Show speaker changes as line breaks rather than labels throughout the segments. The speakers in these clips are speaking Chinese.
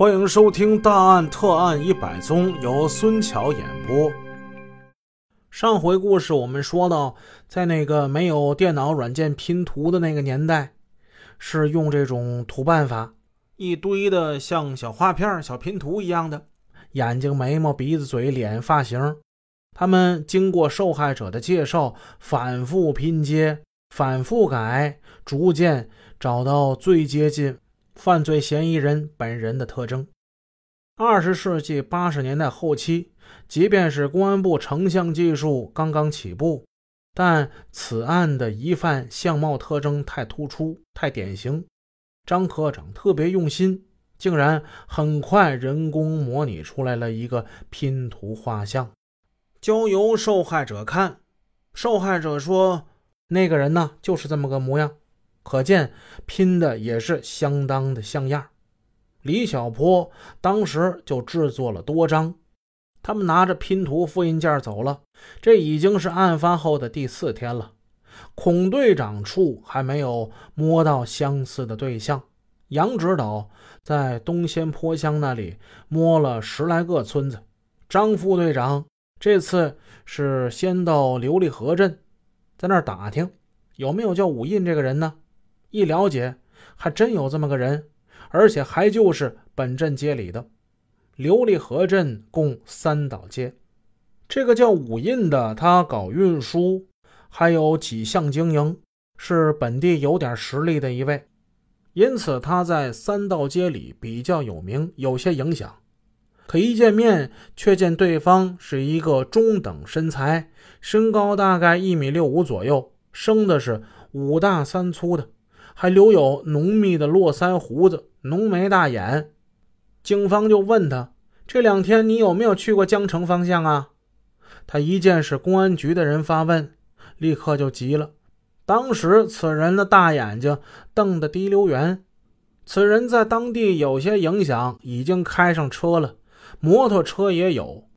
欢迎收听《大案特案一百宗》，由孙桥演播。上回故事我们说到，在那个没有电脑软件拼图的那个年代，是用这种土办法，一堆的像小画片、小拼图一样的眼睛、眉毛、鼻子、嘴、脸、发型。他们经过受害者的介绍，反复拼接、反复改，逐渐找到最接近。犯罪嫌疑人本人的特征。二十世纪八十年代后期，即便是公安部成像技术刚刚起步，但此案的疑犯相貌特征太突出、太典型。张科长特别用心，竟然很快人工模拟出来了一个拼图画像，交由受害者看。受害者说：“那个人呢，就是这么个模样。”可见拼的也是相当的像样。李小坡当时就制作了多张，他们拿着拼图复印件走了。这已经是案发后的第四天了。孔队长处还没有摸到相似的对象。杨指导在东仙坡乡那里摸了十来个村子。张副队长这次是先到琉璃河镇，在那儿打听有没有叫武印这个人呢？一了解，还真有这么个人，而且还就是本镇街里的琉璃河镇共三道街。这个叫武印的，他搞运输，还有几项经营，是本地有点实力的一位，因此他在三道街里比较有名，有些影响。可一见面，却见对方是一个中等身材，身高大概一米六五左右，生的是五大三粗的。还留有浓密的络腮胡子，浓眉大眼。警方就问他：“这两天你有没有去过江城方向啊？”他一见是公安局的人发问，立刻就急了。当时此人的大眼睛瞪得滴溜圆。此人在当地有些影响，已经开上车了，摩托车也有，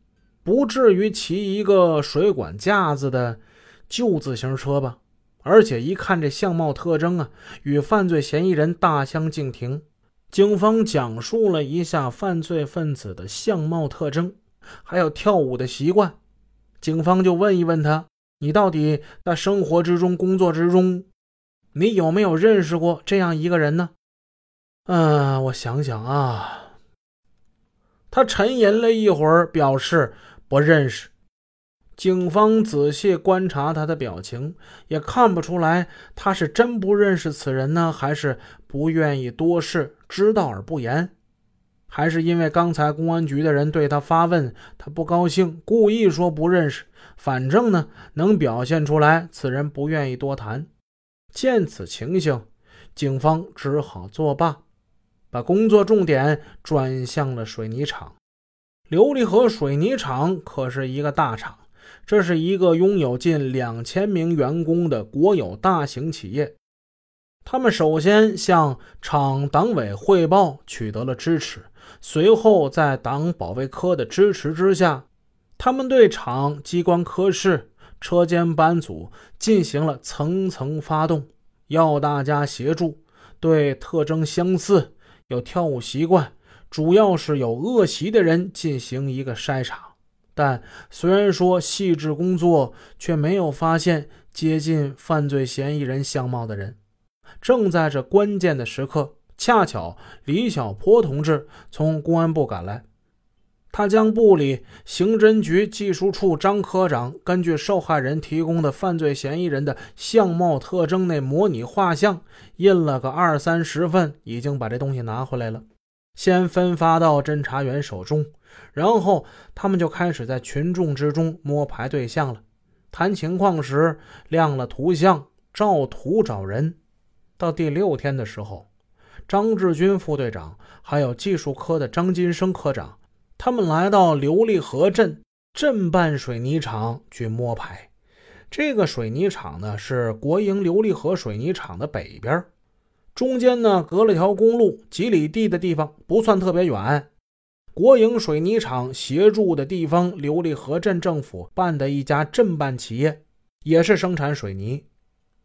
不至于骑一个水管架子的旧自行车吧？而且一看这相貌特征啊，与犯罪嫌疑人大相径庭。警方讲述了一下犯罪分子的相貌特征，还有跳舞的习惯。警方就问一问他：“你到底在生活之中、工作之中，你有没有认识过这样一个人呢？”嗯，我想想啊。他沉吟了一会儿，表示不认识。警方仔细观察他的表情，也看不出来他是真不认识此人呢，还是不愿意多事，知道而不言，还是因为刚才公安局的人对他发问，他不高兴，故意说不认识。反正呢，能表现出来此人不愿意多谈。见此情形，警方只好作罢，把工作重点转向了水泥厂。琉璃河水泥厂可是一个大厂。这是一个拥有近两千名员工的国有大型企业。他们首先向厂党委汇报，取得了支持。随后，在党保卫科的支持之下，他们对厂机关科室、车间班组进行了层层发动，要大家协助，对特征相似、有跳舞习惯、主要是有恶习的人进行一个筛查。但虽然说细致工作，却没有发现接近犯罪嫌疑人相貌的人。正在这关键的时刻，恰巧李小坡同志从公安部赶来，他将部里刑侦局技术处张科长根据受害人提供的犯罪嫌疑人的相貌特征那模拟画像印了个二三十份，已经把这东西拿回来了，先分发到侦查员手中。然后他们就开始在群众之中摸排对象了，谈情况时亮了图像，照图找人。到第六天的时候，张志军副队长还有技术科的张金生科长，他们来到琉璃河镇镇办水泥厂去摸排。这个水泥厂呢是国营琉璃河水泥厂的北边，中间呢隔了条公路，几里地的地方不算特别远。国营水泥厂协助的地方琉璃河镇政府办的一家镇办企业，也是生产水泥。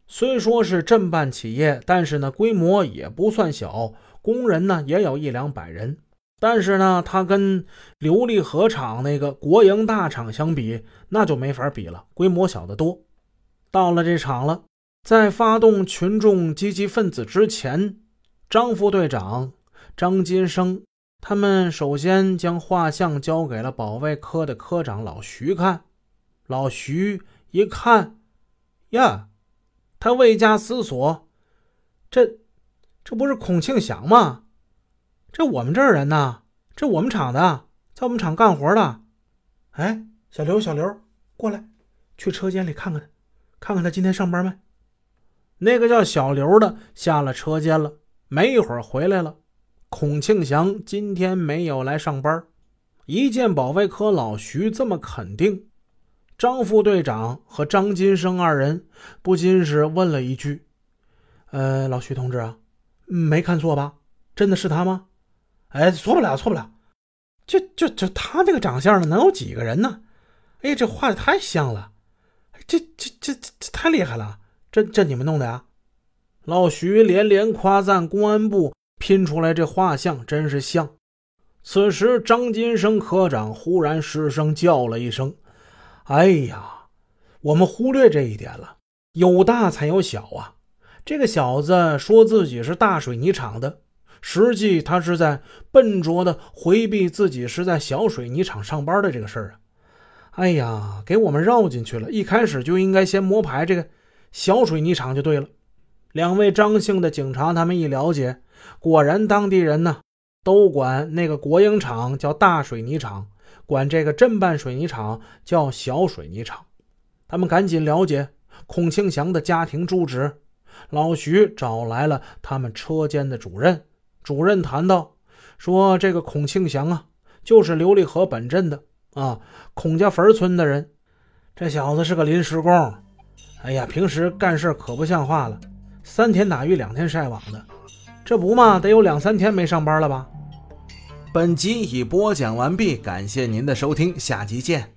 虽说是镇办企业，但是呢规模也不算小，工人呢也有一两百人。但是呢，他跟琉璃河厂那个国营大厂相比，那就没法比了，规模小得多。到了这场了，在发动群众积极分子之前，张副队长张金生他们首先将画像交给了保卫科的科长老徐看。老徐一看，呀，他未加思索，这这不是孔庆祥吗？这我们这儿人呐，这我们厂的，在我们厂干活的。哎，小刘，小刘，过来，去车间里看看他，看看他今天上班没？那个叫小刘的下了车间了，没一会儿回来了。孔庆祥今天没有来上班。一见保卫科老徐这么肯定，张副队长和张金生二人不禁是问了一句：“呃，老徐同志啊，没看错吧？真的是他吗？”哎，错不了，错不了，就就就他这个长相呢，能有几个人呢？哎，这画的太像了，这这这这太厉害了！这这你们弄的呀？老徐连连夸赞公安部拼出来这画像真是像。此时，张金生科长忽然失声叫了一声：“哎呀，我们忽略这一点了，有大才有小啊！这个小子说自己是大水泥厂的。”实际他是在笨拙的回避自己是在小水泥厂上班的这个事儿啊！哎呀，给我们绕进去了。一开始就应该先摸排这个小水泥厂就对了。两位张姓的警察他们一了解，果然当地人呢都管那个国营厂叫大水泥厂，管这个镇办水泥厂叫小水泥厂。他们赶紧了解孔庆祥的家庭住址。老徐找来了他们车间的主任。主任谈到，说这个孔庆祥啊，就是琉璃河本镇的啊，孔家坟村的人。这小子是个临时工，哎呀，平时干事可不像话了，三天打鱼两天晒网的，这不嘛，得有两三天没上班了吧？
本集已播讲完毕，感谢您的收听，下集见。